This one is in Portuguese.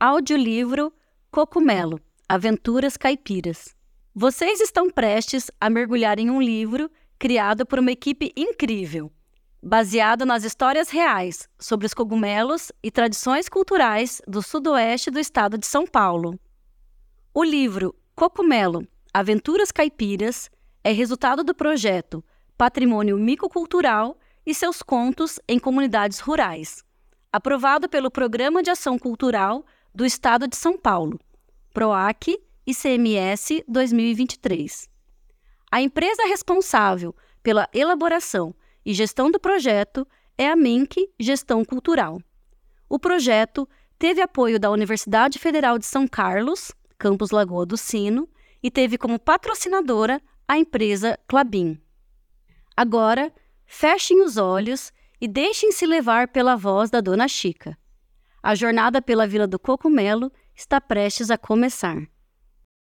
Audiolivro Cocumelo Aventuras Caipiras. Vocês estão prestes a mergulhar em um livro criado por uma equipe incrível, baseado nas histórias reais sobre os cogumelos e tradições culturais do sudoeste do estado de São Paulo. O livro Cocumelo Aventuras Caipiras é resultado do projeto Patrimônio Micocultural e seus contos em comunidades rurais, aprovado pelo Programa de Ação Cultural do Estado de São Paulo, PROAC ICMS 2023. A empresa responsável pela elaboração e gestão do projeto é a MINC Gestão Cultural. O projeto teve apoio da Universidade Federal de São Carlos, campus Lagoa do Sino, e teve como patrocinadora a empresa Clabin. Agora, fechem os olhos e deixem-se levar pela voz da Dona Chica. A jornada pela Vila do Cocumelo está prestes a começar.